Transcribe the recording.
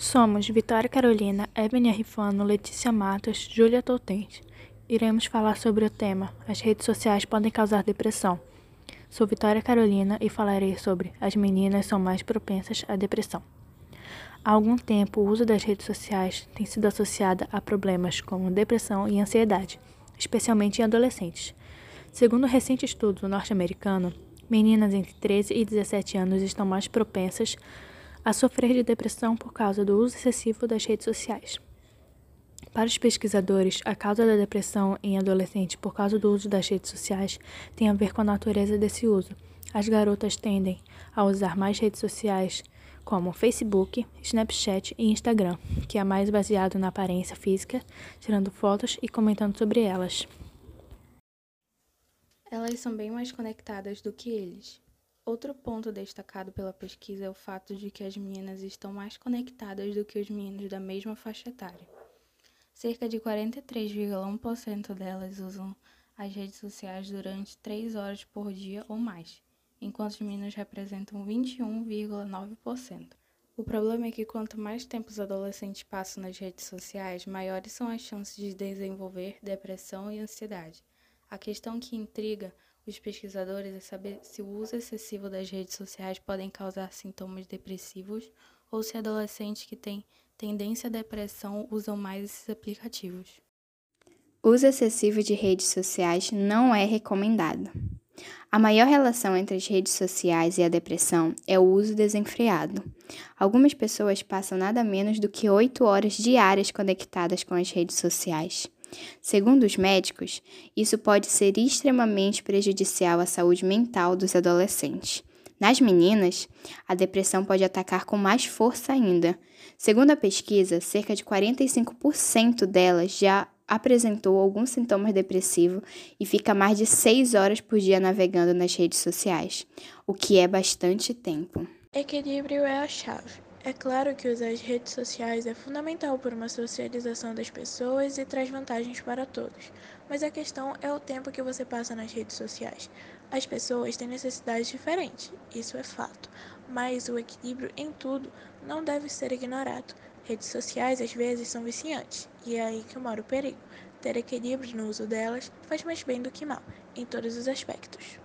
Somos Vitória Carolina, Ebony Rifano, Letícia Matos, Júlia Toltens. Iremos falar sobre o tema As redes sociais podem causar depressão. Sou Vitória Carolina e falarei sobre as meninas são mais propensas à depressão. Há algum tempo, o uso das redes sociais tem sido associado a problemas como depressão e ansiedade, especialmente em adolescentes. Segundo um recente estudo norte-americano, meninas entre 13 e 17 anos estão mais propensas sofrer de depressão por causa do uso excessivo das redes sociais. Para os pesquisadores, a causa da depressão em adolescentes por causa do uso das redes sociais tem a ver com a natureza desse uso. As garotas tendem a usar mais redes sociais como Facebook, Snapchat e Instagram, que é mais baseado na aparência física, tirando fotos e comentando sobre elas. Elas são bem mais conectadas do que eles. Outro ponto destacado pela pesquisa é o fato de que as meninas estão mais conectadas do que os meninos da mesma faixa etária. Cerca de 43,1% delas usam as redes sociais durante 3 horas por dia ou mais, enquanto os meninos representam 21,9%. O problema é que quanto mais tempo os adolescentes passam nas redes sociais, maiores são as chances de desenvolver depressão e ansiedade. A questão que intriga os pesquisadores é saber se o uso excessivo das redes sociais podem causar sintomas depressivos ou se adolescentes que têm tendência à depressão usam mais esses aplicativos. O uso excessivo de redes sociais não é recomendado. A maior relação entre as redes sociais e a depressão é o uso desenfreado. Algumas pessoas passam nada menos do que 8 horas diárias conectadas com as redes sociais. Segundo os médicos, isso pode ser extremamente prejudicial à saúde mental dos adolescentes. Nas meninas, a depressão pode atacar com mais força ainda. Segundo a pesquisa, cerca de 45% delas já apresentou algum sintoma depressivo e fica mais de 6 horas por dia navegando nas redes sociais, o que é bastante tempo. Equilíbrio é a chave. É claro que usar as redes sociais é fundamental para uma socialização das pessoas e traz vantagens para todos, mas a questão é o tempo que você passa nas redes sociais. As pessoas têm necessidades diferentes, isso é fato, mas o equilíbrio em tudo não deve ser ignorado. Redes sociais às vezes são viciantes, e é aí que mora o perigo. Ter equilíbrio no uso delas faz mais bem do que mal, em todos os aspectos.